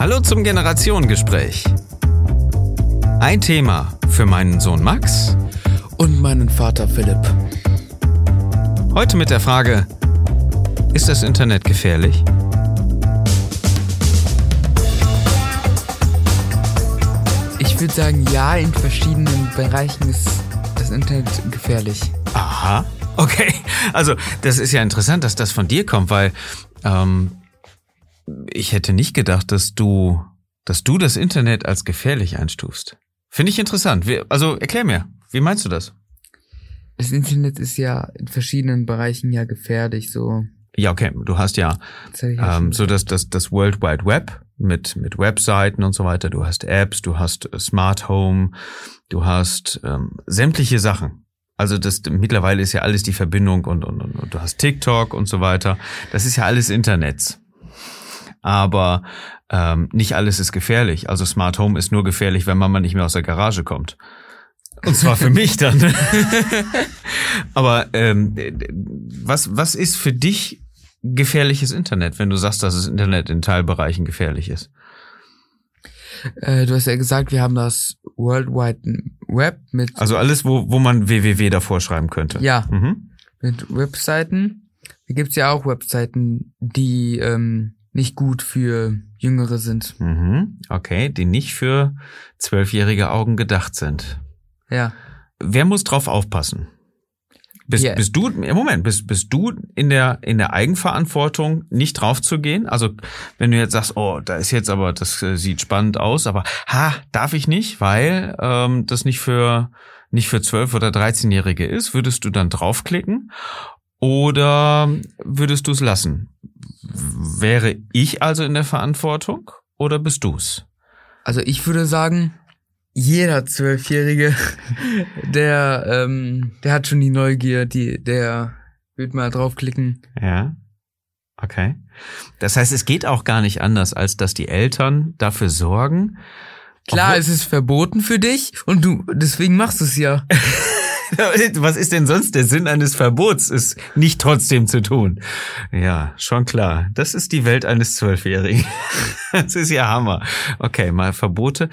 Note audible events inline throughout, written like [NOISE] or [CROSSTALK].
Hallo zum Generationengespräch. Ein Thema für meinen Sohn Max Und meinen Vater Philipp. Heute mit der Frage, ist das Internet gefährlich? Ich würde sagen, ja, in verschiedenen Bereichen ist das Internet gefährlich. Aha. Okay, also das ist ja interessant, dass das von dir kommt, weil ähm, ich hätte nicht gedacht, dass du, dass du das Internet als gefährlich einstufst. Finde ich interessant. Also erklär mir, wie meinst du das? Das Internet ist ja in verschiedenen Bereichen ja gefährlich, so. Ja, okay, du hast ja ja ähm, so das, das, das World Wide Web mit, mit Webseiten und so weiter. Du hast Apps, du hast äh, Smart Home, du hast ähm, sämtliche Sachen. Also das mittlerweile ist ja alles die Verbindung und, und, und, und du hast TikTok und so weiter. Das ist ja alles Internets. Aber ähm, nicht alles ist gefährlich. Also Smart Home ist nur gefährlich, wenn Mama nicht mehr aus der Garage kommt. Und zwar für mich dann. [LAUGHS] Aber ähm, was, was ist für dich gefährliches Internet, wenn du sagst, dass das Internet in Teilbereichen gefährlich ist? Äh, du hast ja gesagt, wir haben das World Wide Web mit, Also alles, wo, wo man www davor schreiben könnte. ja, Mhm. mit Webseiten. Da gibt's ja auch Webseiten, die ähm, nicht gut für Jüngere sind. Mhm. Okay, die nicht für zwölfjährige Augen gedacht sind. Ja. Wer muss drauf aufpassen? Bist, Ja. bist du, im Moment, bist, bist du in der, in der Eigenverantwortung, nicht drauf zu gehen? Also, wenn du jetzt sagst, oh, da ist jetzt aber, das äh, sieht spannend aus, aber ha, darf ich nicht, weil ähm, das nicht für, nicht für 12- oder 13-Jährige ist, würdest du dann draufklicken? Oder würdest du es lassen? Wäre ich also in der Verantwortung oder bist du's? Also ich würde sagen, jeder Zwölfjährige, [LAUGHS] der, ähm, der hat schon die Neugier, die, der wird mal draufklicken. Ja. Okay. Das heißt, es geht auch gar nicht anders, als dass die Eltern dafür sorgen. Klar, es ist verboten für dich und du, deswegen machst du es ja. [LAUGHS] [LAUGHS] Was ist denn sonst der Sinn eines Verbots, es nicht trotzdem zu tun? Ja, schon klar. Das ist die Welt eines Zwölfjährigen. [LAUGHS] Das ist ja Hammer. Okay, mal Verbote.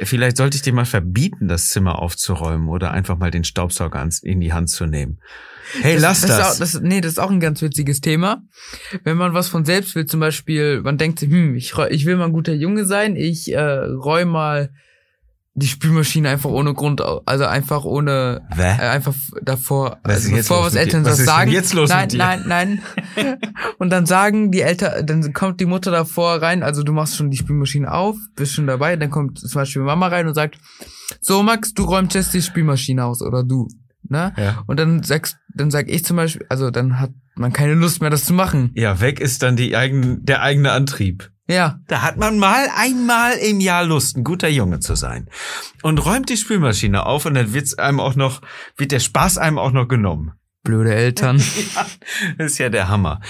Vielleicht sollte ich dir mal verbieten, das Zimmer aufzuräumen oder einfach mal den Staubsauger in die Hand zu nehmen. Hey, lass das. Ist auch, das. Nee, das ist auch ein ganz witziges Thema. Wenn man was von selbst will, zum Beispiel, man denkt sich, hm, ich, ich will mal ein guter Junge sein, ich äh, räume mal die Spülmaschine einfach ohne Grund, also einfach ohne, Hä? äh, einfach davor, Was also bevor was? Eltern Was sagen. jetzt los nein, nein, nein. [LAUGHS] Und dann sagen die Eltern, dann kommt die Mutter davor rein, also du machst schon die Spülmaschine auf, bist schon dabei, dann kommt zum Beispiel Mama rein und sagt, so Max, du räumst jetzt die Spülmaschine aus oder du, ne? Ja. Und dann sagst, dann sag ich zum Beispiel, also dann hat man keine Lust mehr, das zu machen. Ja, weg ist dann die eigen, der eigene Antrieb. Ja. Da hat man mal einmal im Jahr Lust, ein guter Junge zu sein. Und räumt die Spülmaschine auf und dann wird's einem auch noch, wird der Spaß einem auch noch genommen. Blöde Eltern. [LAUGHS] Ja, das ist ja der Hammer.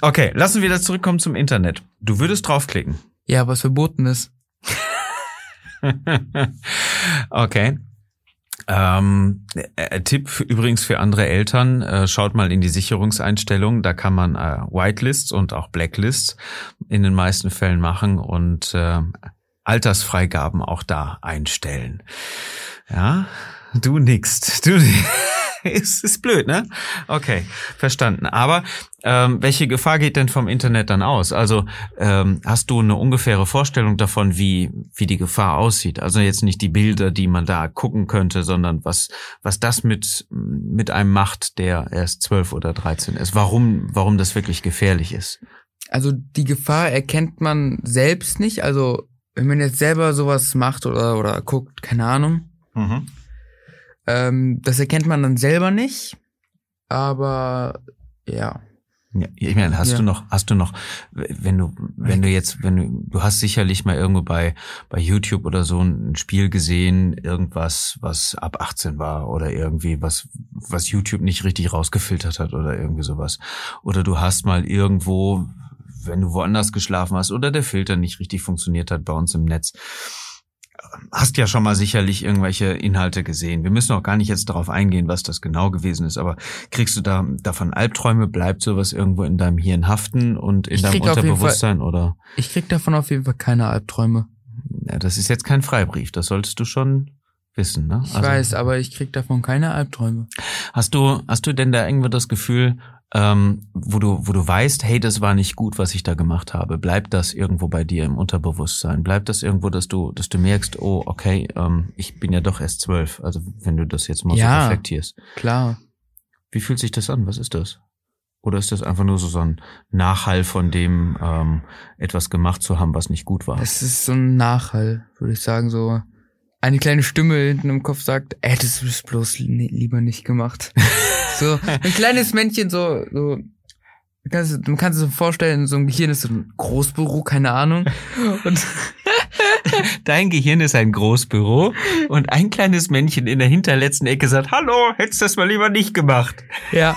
Okay, lassen wir das zurückkommen zum Internet. Du würdest draufklicken. ja, was verboten ist. [LAUGHS] okay. Ähm, äh, Tipp für, übrigens für andere Eltern, äh, schaut mal in die Sicherungseinstellungen, da kann man äh, Whitelists und auch Blacklists in den meisten Fällen machen und äh, Altersfreigaben auch da einstellen. Ja, du nix. Du [LAUGHS] [LAUGHS] ist, ist blöd, ne? Okay, verstanden. Aber ähm, welche Gefahr geht denn vom Internet dann aus? Also ähm, hast du eine ungefähre Vorstellung davon, wie wie die Gefahr aussieht? Also jetzt nicht die Bilder, die man da gucken könnte, sondern was was das mit mit einem macht, der erst zwölf oder dreizehn ist. Warum warum das wirklich gefährlich ist? Also die Gefahr erkennt man selbst nicht. Also wenn man jetzt selber sowas macht oder, oder guckt, keine Ahnung, Mhm. Ähm, das erkennt man dann selber nicht. Aber ja. Ja, ich meine, hast Ja. du noch, hast du noch, wenn du, wenn du jetzt, wenn du, du hast sicherlich mal irgendwo bei, bei YouTube oder so ein Spiel gesehen, irgendwas, was ab 18 war oder irgendwie was, was YouTube nicht richtig rausgefiltert hat oder irgendwie sowas. Oder du hast mal irgendwo, wenn du woanders geschlafen hast oder der Filter nicht richtig funktioniert hat bei uns im Netz, hast ja schon mal sicherlich irgendwelche Inhalte gesehen. Wir müssen auch gar nicht jetzt darauf eingehen, was das genau gewesen ist, aber kriegst du da davon Albträume? Bleibt sowas irgendwo in deinem Hirn haften und in Ich deinem Unterbewusstsein oder? Ich krieg davon auf jeden Fall keine Albträume. Ja, das ist jetzt kein Freibrief, das solltest du schon wissen, ne? Ich weiß, aber ich krieg davon keine Albträume. Hast du, hast du denn da irgendwo das Gefühl, ähm, wo du, wo du weißt, hey, das war nicht gut, was ich da gemacht habe? Bleibt das irgendwo bei dir im Unterbewusstsein? Bleibt das irgendwo, dass du, dass du merkst, oh, okay, ähm, ich bin ja doch erst zwölf. Also wenn du das jetzt mal Ja. so reflektierst. Klar. Wie fühlt sich das an? Was ist das? Oder ist das einfach nur so, so ein Nachhall von dem, ähm, etwas gemacht zu haben, was nicht gut war? Es ist so ein Nachhall, würde ich sagen, so. Eine kleine Stimme hinten im Kopf sagt, hättest du es bloß li- lieber nicht gemacht. [LAUGHS] so, ein kleines Männchen, so, so, du kannst, man kann sich so vorstellen, so ein Gehirn ist so ein Großbüro, keine Ahnung. [LAUGHS] Und Dein Gehirn ist ein Großbüro und ein kleines Männchen in der hinterletzten Ecke sagt, hallo, hättest du das mal lieber nicht gemacht. ja.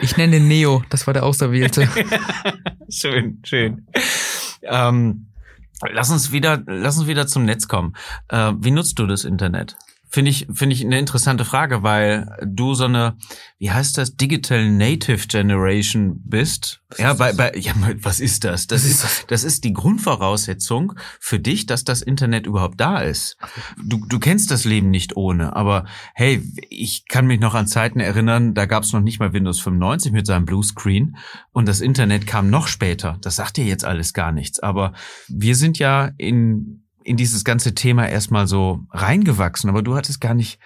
Ich nenne den Neo, das war der Auserwählte. [LAUGHS] schön, schön. Ähm, lass uns wieder, lass uns wieder zum Netz kommen. Äh, wie nutzt du das Internet? Finde ich, finde ich eine interessante Frage, weil du so eine, wie heißt das, Digital Native Generation bist. ja, bei, bei, ja, was ist das? Das Was ist ist, das ist die Grundvoraussetzung für dich, dass das Internet überhaupt da ist. Du, du kennst das Leben nicht ohne, aber hey, ich kann mich noch an Zeiten erinnern, da gab es noch nicht mal Windows 95 mit seinem Bluescreen und das Internet kam noch später. Das sagt dir jetzt alles gar nichts, aber wir sind ja in in dieses ganze Thema erstmal so reingewachsen, aber du hattest gar nicht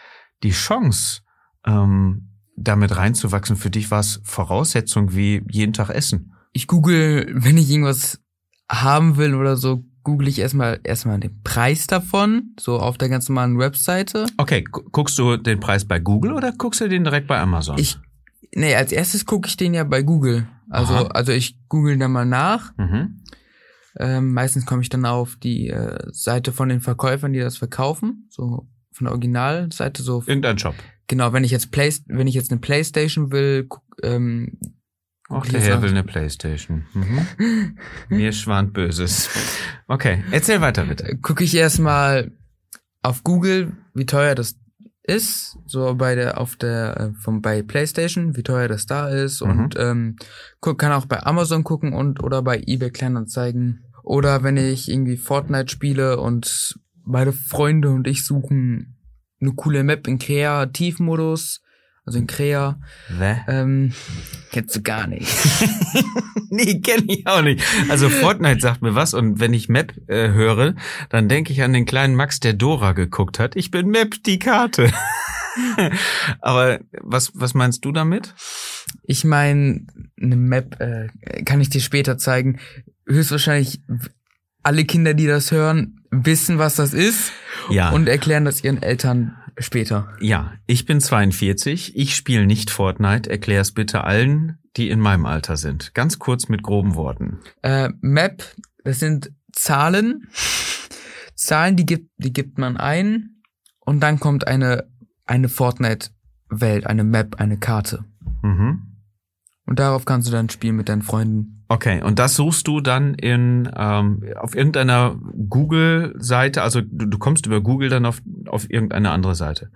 die Chance, ähm, damit reinzuwachsen. Für dich war es Voraussetzung wie jeden Tag Essen. Ich google, wenn ich irgendwas haben will oder so, google ich erstmal erstmal den Preis davon, so auf der ganz normalen Webseite. Okay, gu- guckst du den Preis bei Google oder guckst du den direkt bei Amazon? Ich, nee, als erstes gucke ich den ja bei Google. Also, Aha. also ich google dann mal nach. mhm. Ähm, meistens komme ich dann auf die äh, Seite von den Verkäufern, die das verkaufen, so von der Originalseite. So Irgendein Shop. genau, wenn ich jetzt Play, wenn ich jetzt eine PlayStation will, guck, ähm, Auch der Herr will eine Playstation. Mhm. Mir schwant Böses. Okay, erzähl weiter bitte. gucke ich erstmal auf Google, wie teuer das ist, so bei der auf der äh, vom bei PlayStation, wie teuer das da ist Mhm. und ähm, guck, kann auch bei Amazon gucken und oder bei eBay Kleinanzeigen oder wenn ich irgendwie Fortnite spiele und meine Freunde und ich suchen eine coole Map in Kreativmodus, also in Krea, Hä? ähm, kennst du gar nicht. [LAUGHS] nee, kenne ich auch nicht. Also Fortnite sagt mir was und wenn ich Map äh, höre, dann denke ich an den kleinen Max, der Dora geguckt hat. Ich bin Map, die Karte. [LAUGHS] Aber was, was meinst du damit? Ich meine, eine Map äh, kann ich dir später zeigen. Höchstwahrscheinlich alle Kinder, die das hören, wissen, was das ist Ja. und erklären das ihren Eltern später. ja, ich bin 42, ich spiele nicht Fortnite. Erklär's bitte allen, die in meinem Alter sind. Ganz kurz mit groben Worten. Äh, Map, das sind Zahlen. Zahlen, die gibt, die gibt man ein und dann kommt eine, eine Fortnite-Welt, eine Map, eine Karte. Mhm. Und darauf kannst du dann spielen mit deinen Freunden. Okay, und das suchst du dann in ähm, auf irgendeiner Google-Seite, also du, du kommst über Google dann auf, auf irgendeine andere Seite.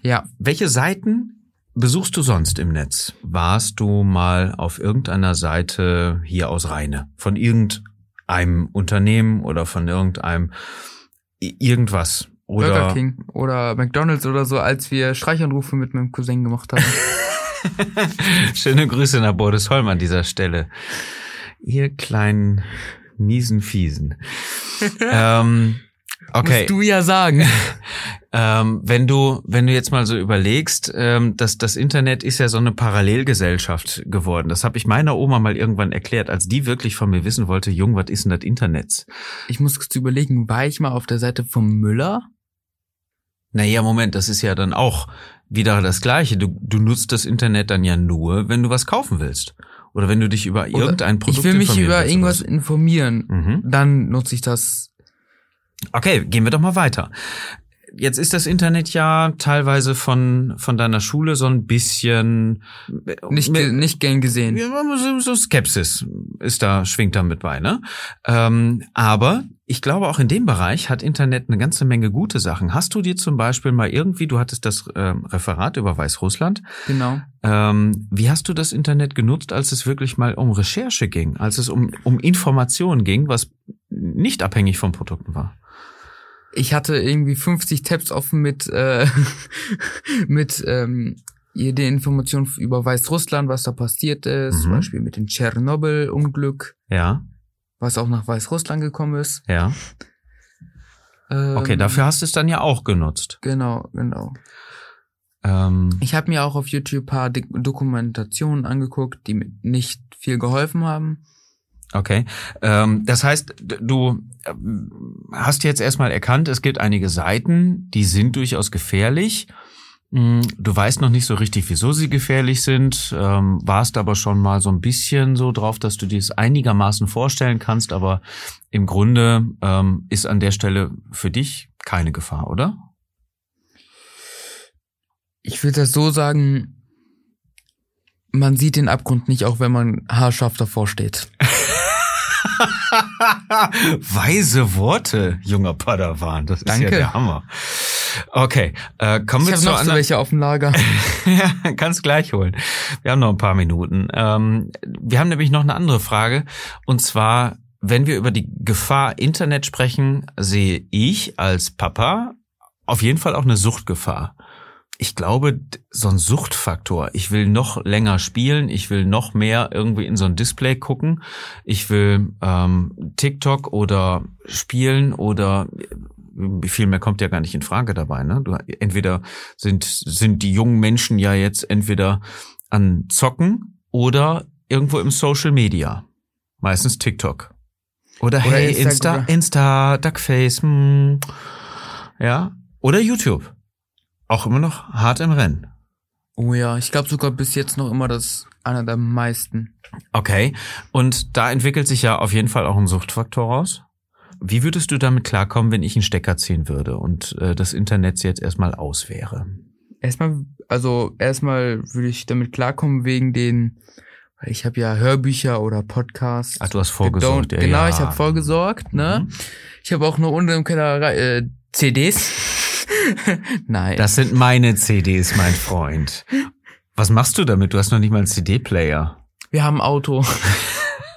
Ja, Welche Seiten besuchst du sonst im Netz? Warst du mal auf irgendeiner Seite hier aus Rheine? Von irgendeinem Unternehmen oder von irgendeinem irgendwas? Oder Burger King oder McDonalds oder so, als wir Streichanrufe mit meinem Cousin gemacht haben. [LAUGHS] [LAUGHS] Schöne Grüße nach Bordesholm an dieser Stelle. Ihr kleinen miesen Fiesen. [LAUGHS] ähm, okay. Musst du ja sagen. [LAUGHS] Ähm, wenn du, wenn du jetzt mal so überlegst, ähm, dass das Internet ist ja so eine Parallelgesellschaft geworden. Das habe ich meiner Oma mal irgendwann erklärt, als die wirklich von mir wissen wollte, Jung, was ist denn das Internet? Ich muss kurz überlegen, war ich mal auf der Seite vom Müller? Naja, Moment, das ist ja dann auch wieder das Gleiche. Du, du nutzt das Internet dann ja nur, wenn du was kaufen willst. Oder wenn du dich über Oder irgendein Produkt Ich will mich über irgendwas informieren. Mhm. Dann nutze ich das. Okay, gehen wir doch mal weiter. Jetzt ist das Internet ja teilweise von, von deiner Schule so ein bisschen Nicht, ge- nicht gern gesehen. so- Skepsis ist da, schwingt da mit bei, ne? Ähm, aber ich glaube, auch in dem Bereich hat Internet eine ganze Menge gute Sachen. Hast du dir zum Beispiel mal irgendwie, du hattest das ähm, Referat über Weißrussland, Genau. ähm, wie hast du das Internet genutzt, als es wirklich mal um Recherche ging, als es um, um Informationen ging, was nicht abhängig von Produkten war? Ich hatte irgendwie 50 Tabs offen mit, äh, [LAUGHS] mit ähm, jede Information über Weißrussland, was da passiert ist, Mhm. zum Beispiel mit dem Tschernobyl-Unglück, Ja, was auch nach Weißrussland gekommen ist. ja. Ähm, Okay, dafür hast du es dann ja auch genutzt. Genau, genau. Ähm, Ich habe mir auch auf YouTube paar Dokumentationen angeguckt, die mir nicht viel geholfen haben. Okay. Ähm, das heißt, du ähm, hast jetzt erstmal erkannt, es gibt einige Seiten, die sind durchaus gefährlich. Mm, Du weißt noch nicht so richtig, wieso sie gefährlich sind, ähm, warst aber schon mal so ein bisschen so drauf, dass du dir es einigermaßen vorstellen kannst, aber im Grunde ähm, ist an der Stelle für dich keine Gefahr, oder? Ich würde das so sagen, man sieht den Abgrund nicht, auch wenn man haarscharf davor steht. [LAUGHS] [LAUGHS] Weise Worte, junger Padawan. Das ist ja Danke. der Hammer. Okay, äh, kommen Ich wir habe zu noch anderen. welche auf dem Lager. ja, [LAUGHS] kannst gleich holen. Wir haben noch ein paar Minuten. Ähm, wir haben nämlich noch eine andere Frage. Und zwar, wenn wir über die Gefahr Internet sprechen, sehe ich als Papa auf jeden Fall auch eine Suchtgefahr. Ich glaube, so ein Suchtfaktor. Ich will noch länger spielen. Ich will noch mehr irgendwie in so ein Display gucken. Ich will ähm, TikTok oder spielen oder äh, viel mehr kommt ja gar nicht in Frage dabei. Ne? Du, entweder sind, sind die jungen Menschen ja jetzt entweder an Zocken oder irgendwo im Social Media. Meistens TikTok. Oder, Oder hey, Insta. Insta, Duckface, hm, ja. Oder YouTube. Auch immer noch hart im Rennen. Oh ja, ich glaube sogar bis jetzt noch immer das einer der meisten. Okay. Und da entwickelt sich ja auf jeden Fall auch ein Suchtfaktor raus. Wie würdest du damit klarkommen, wenn ich einen Stecker ziehen würde und äh, das Internet jetzt erstmal aus wäre? Erstmal, also erstmal würde ich damit klarkommen wegen den, weil ich habe ja Hörbücher oder Podcasts. Ach, du hast vorgesorgt. Ja, genau, ich habe vorgesorgt, ne? Mhm. Ich habe auch nur unten im Keller äh, CDs. [LAUGHS] Nein. Das sind meine CDs, mein Freund. Was machst du damit? Du hast noch nicht mal einen CD-Player. Wir haben ein Auto.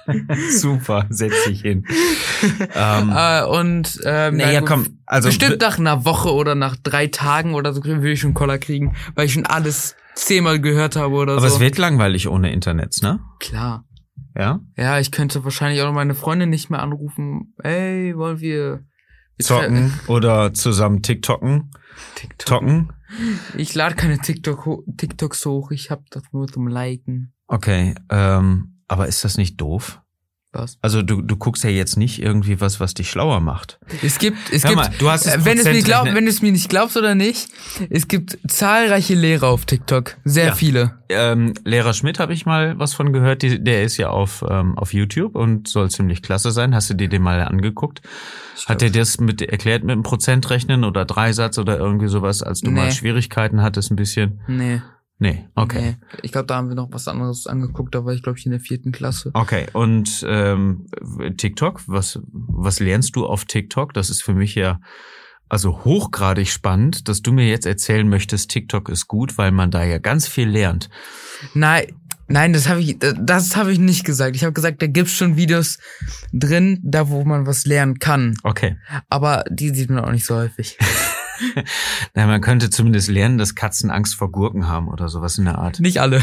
[LAUGHS] Super, setz dich hin. [LAUGHS] ähm, äh, und ähm, naja, komm, also bestimmt nach einer Woche oder nach drei Tagen oder so will ich schon Koller kriegen, weil ich schon alles zehnmal gehört habe oder aber so. es wird langweilig ohne Internet, ne? Klar. Ja? Ja, ich könnte wahrscheinlich auch meine Freundin nicht mehr anrufen. Ey, wollen wir Zocken oder zusammen TikToken, TikTok. tocken. Ich lade keine TikTok TikToks hoch. Ich hab das nur zum Liken. Okay, ähm, aber ist das nicht doof? Was? Also du, du guckst ja jetzt nicht irgendwie was, was dich schlauer macht. Es gibt, es Hör gibt, mal, du hast äh, wenn es mir glaub, wenn es mir nicht glaubst oder nicht, es gibt zahlreiche Lehrer auf TikTok, sehr Ja. viele. Ähm, Lehrer Schmidt habe ich mal was von gehört. Die, der ist ja auf, ähm, auf YouTube und soll ziemlich klasse sein. Hast du dir den mal angeguckt? Hat er das mit erklärt mit einem Prozentrechnen oder Dreisatz oder irgendwie sowas, als du mal Nee. Schwierigkeiten hattest ein bisschen? Nee. Nee, okay. Nee. Ich glaube, da haben wir noch was anderes angeguckt, da war ich, glaube ich, in der vierten Klasse. Okay, und ähm, TikTok, was, was lernst du auf TikTok? Das ist für mich ja also hochgradig spannend, dass du mir jetzt erzählen möchtest, TikTok ist gut, weil man da ja ganz viel lernt. Nein, nein, das habe ich, das habe ich nicht gesagt. Ich habe gesagt, da gibt's schon Videos drin, da wo man was lernen kann. Okay. Aber die sieht man auch nicht so häufig. [LAUGHS] [LAUGHS] Na, man könnte zumindest lernen, dass Katzen Angst vor Gurken haben oder sowas in der Art. Nicht alle.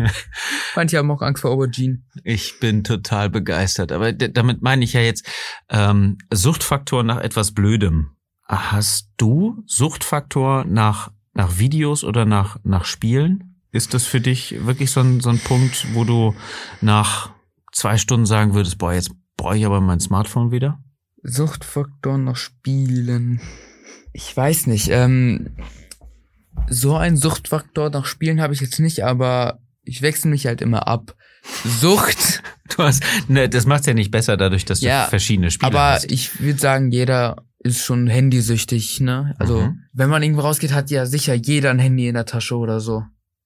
[LAUGHS] Manche haben auch Angst vor Aubergine. Ich bin total begeistert. Aber damit meine ich ja jetzt ähm, Suchtfaktor nach etwas Blödem. Hast du Suchtfaktor nach, nach Videos oder nach, nach Spielen? Ist das für dich wirklich so ein, so ein Punkt, wo du nach zwei Stunden sagen würdest, boah, jetzt brauche ich aber mein Smartphone wieder? Suchtfaktor noch Spielen. Ich weiß nicht. Ähm, so ein Suchtfaktor nach Spielen habe ich jetzt nicht, aber ich wechsle mich halt immer ab. Sucht, [LAUGHS] Du hast, ne, das macht's ja nicht besser dadurch, dass Ja, du verschiedene Spiele aber hast. ich würde sagen, jeder ist schon handysüchtig, ne? Also, Mhm. wenn man irgendwo rausgeht, hat ja sicher jeder ein Handy in der Tasche oder so.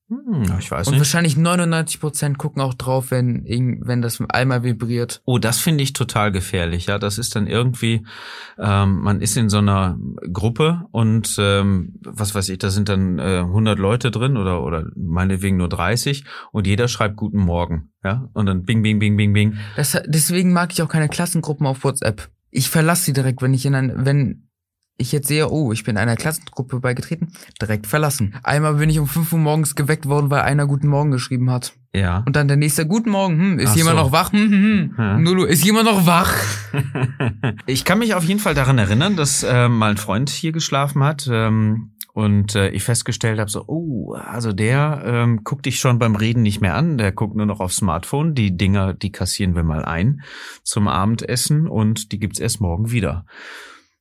Hm, ich weiß Und nicht. wahrscheinlich 99% gucken auch drauf, wenn, wenn das einmal vibriert. Oh, das finde ich total gefährlich. Ja, das ist dann irgendwie, ähm, man ist in so einer Gruppe und ähm, was weiß ich, da sind dann äh, 100 Leute drin oder oder meinetwegen nur 30 und jeder schreibt Guten Morgen. Ja, und dann Bing, Bing, Bing, Bing, Bing. Das, deswegen mag ich auch keine Klassengruppen auf WhatsApp. Ich verlasse sie direkt, wenn ich in ein, wenn ich jetzt sehe, oh, ich bin einer Klassengruppe beigetreten, direkt verlassen. Einmal bin ich um 5 Uhr morgens geweckt worden, weil einer Guten Morgen geschrieben hat. Ja. Und dann der nächste, Guten Morgen, hm, ist Ach jemand so. noch wach? Hm, hm, hm. [LAUGHS] Ja. Null Uhr, ist jemand noch wach? [LAUGHS] ich kann mich auf jeden Fall daran erinnern, dass äh, mal ein Freund hier geschlafen hat. Ähm, und äh, ich festgestellt habe, so, oh, also der ähm, guckt dich schon beim Reden nicht mehr an, der guckt nur noch aufs Smartphone. Die Dinger, die kassieren wir mal ein zum Abendessen und die gibt's erst morgen wieder.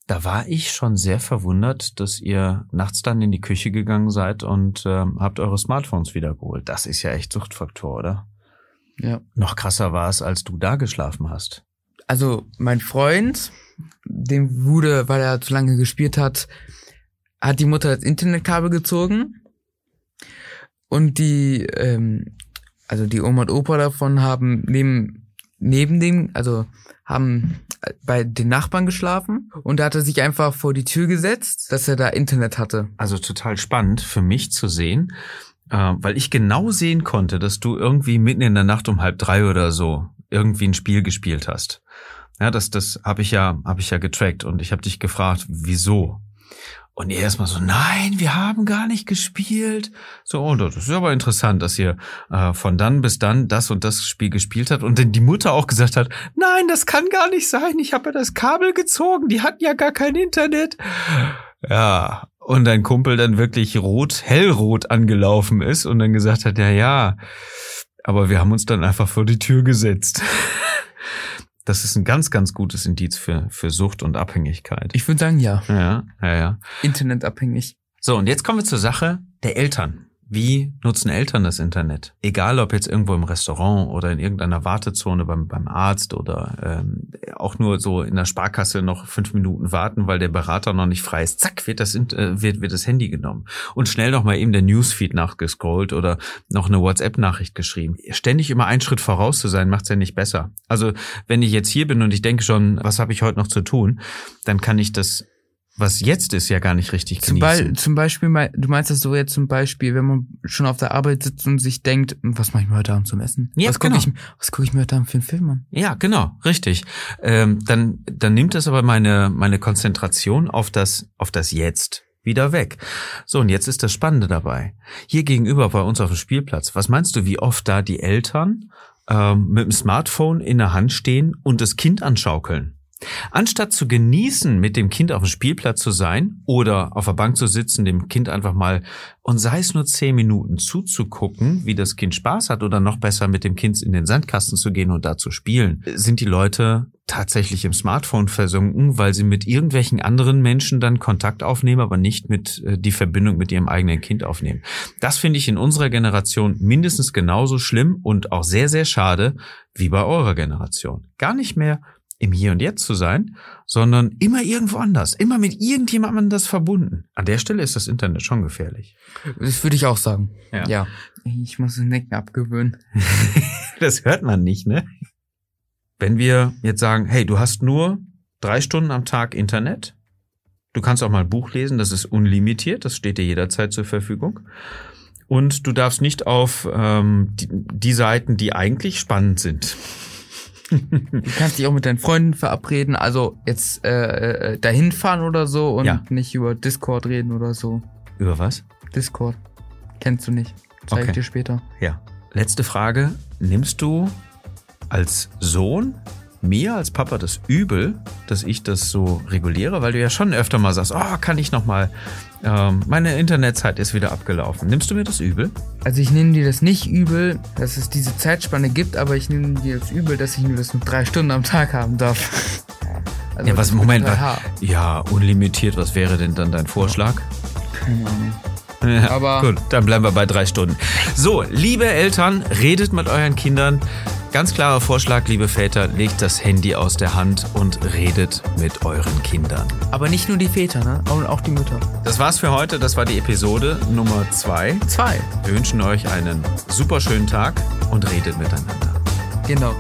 Da war ich schon sehr verwundert, dass ihr nachts dann in die Küche gegangen seid und ähm, habt eure Smartphones wiedergeholt. Das ist ja echt Suchtfaktor, oder? Ja. Noch krasser war es, als du da geschlafen hast. Also, mein Freund, dem wurde, weil er zu lange gespielt hat, hat die Mutter das Internetkabel gezogen. Und die, ähm, also die Oma und Opa davon haben neben, neben dem, also haben bei den Nachbarn geschlafen und da hat er sich einfach vor die Tür gesetzt, dass er da Internet hatte. also total spannend für mich zu sehen, äh, weil ich genau sehen konnte, dass du irgendwie mitten in der Nacht um halb drei oder so irgendwie ein Spiel gespielt hast. Ja, das, das habe ich ja, habe ich ja getrackt und ich habe dich gefragt, wieso? Und ihr erstmal so, nein, wir haben gar nicht gespielt. So, und das ist aber interessant, dass ihr äh, von dann bis dann das und das Spiel gespielt habt und dann die Mutter auch gesagt hat, nein, das kann gar nicht sein, ich habe ja das Kabel gezogen, die hatten ja gar kein Internet. Ja, und dein Kumpel dann wirklich rot, hellrot angelaufen ist und dann gesagt hat, ja, ja, aber wir haben uns dann einfach vor die Tür gesetzt. Das ist ein ganz, ganz gutes Indiz für, für Sucht und Abhängigkeit. Ich würde sagen, ja, Ja, ja, ja. internetabhängig. So, und jetzt kommen wir zur Sache der Eltern. Wie nutzen Eltern das Internet? Egal ob jetzt irgendwo im Restaurant oder in irgendeiner Wartezone beim, beim Arzt oder ähm, auch nur so in der Sparkasse noch fünf Minuten warten, weil der Berater noch nicht frei ist. Zack, wird das, äh, wird, wird das Handy genommen. Und schnell noch mal eben der Newsfeed nachgescrollt oder noch eine WhatsApp-Nachricht geschrieben. Ständig immer einen Schritt voraus zu sein, macht's ja nicht besser. Also wenn ich jetzt hier bin und ich denke schon, was habe ich heute noch zu tun, dann kann ich das was jetzt ist, ja gar nicht richtig Zum, genießen. Be zum Beispiel, du meinst das so jetzt zum Beispiel, wenn man schon auf der Arbeit sitzt und sich denkt, "Hm, was mache ich mir heute Abend zum Essen? Ja, was gucke genau. ich, was guck ich mir heute Abend für einen Film an? Ja, genau, richtig. Ähm, dann, dann nimmt das aber meine, meine Konzentration auf das, auf das Jetzt wieder weg. So, und jetzt ist das Spannende dabei. Hier gegenüber bei uns auf dem Spielplatz, was meinst du, wie oft da die Eltern ähm, mit dem Smartphone in der Hand stehen und das Kind anschaukeln? Anstatt zu genießen, mit dem Kind auf dem Spielplatz zu sein oder auf der Bank zu sitzen, dem Kind einfach mal und sei es nur zehn Minuten zuzugucken, wie das Kind Spaß hat oder noch besser mit dem Kind in den Sandkasten zu gehen und da zu spielen, sind die Leute tatsächlich im Smartphone versunken, weil sie mit irgendwelchen anderen Menschen dann Kontakt aufnehmen, aber nicht mit äh, die Verbindung mit ihrem eigenen Kind aufnehmen. Das finde ich in unserer Generation mindestens genauso schlimm und auch sehr, sehr schade wie bei eurer Generation. Gar nicht mehr im Hier und Jetzt zu sein, sondern immer irgendwo anders, immer mit irgendjemandem das verbunden. An der Stelle ist das Internet schon gefährlich. Das würde ich auch sagen. Ja. Ja. Ich muss das Necken abgewöhnen. [LAUGHS] Das hört man nicht, ne? Wenn wir jetzt sagen, hey, du hast nur drei Stunden am Tag Internet, du kannst auch mal ein Buch lesen, das ist unlimitiert, das steht dir jederzeit zur Verfügung. Und du darfst nicht auf ähm, die, die Seiten, die eigentlich spannend sind. Du kannst dich auch mit deinen Freunden verabreden, also jetzt äh, äh, dahin fahren oder so und Ja. nicht über Discord reden oder so. Über was? Discord. Kennst du nicht. Zeig Okay. ich dir später. Ja. Letzte Frage. Nimmst du als Sohn mir als Papa das übel, dass ich das so reguliere? Weil du ja schon öfter mal sagst, oh, kann ich noch mal, ähm, meine Internetzeit ist wieder abgelaufen. Nimmst du mir das übel? Also ich nehme dir das nicht übel, dass es diese Zeitspanne gibt, aber ich nehme dir das übel, dass ich nur das nur drei Stunden am Tag haben darf. [LAUGHS] Also ja, was, Moment, was, ja, unlimitiert, was wäre denn dann dein Vorschlag? Keine Ahnung. Ja, Aber- gut, dann bleiben wir bei drei Stunden. So, liebe Eltern, redet mit euren Kindern. Ganz klarer Vorschlag, liebe Väter, legt das Handy aus der Hand und redet mit euren Kindern. Aber nicht nur die Väter, ne? Auch, auch die Mütter. Das war's für heute. Das war die Episode Nummer zwei. Zwei. Wir wünschen euch einen super schönen Tag und redet miteinander. Genau.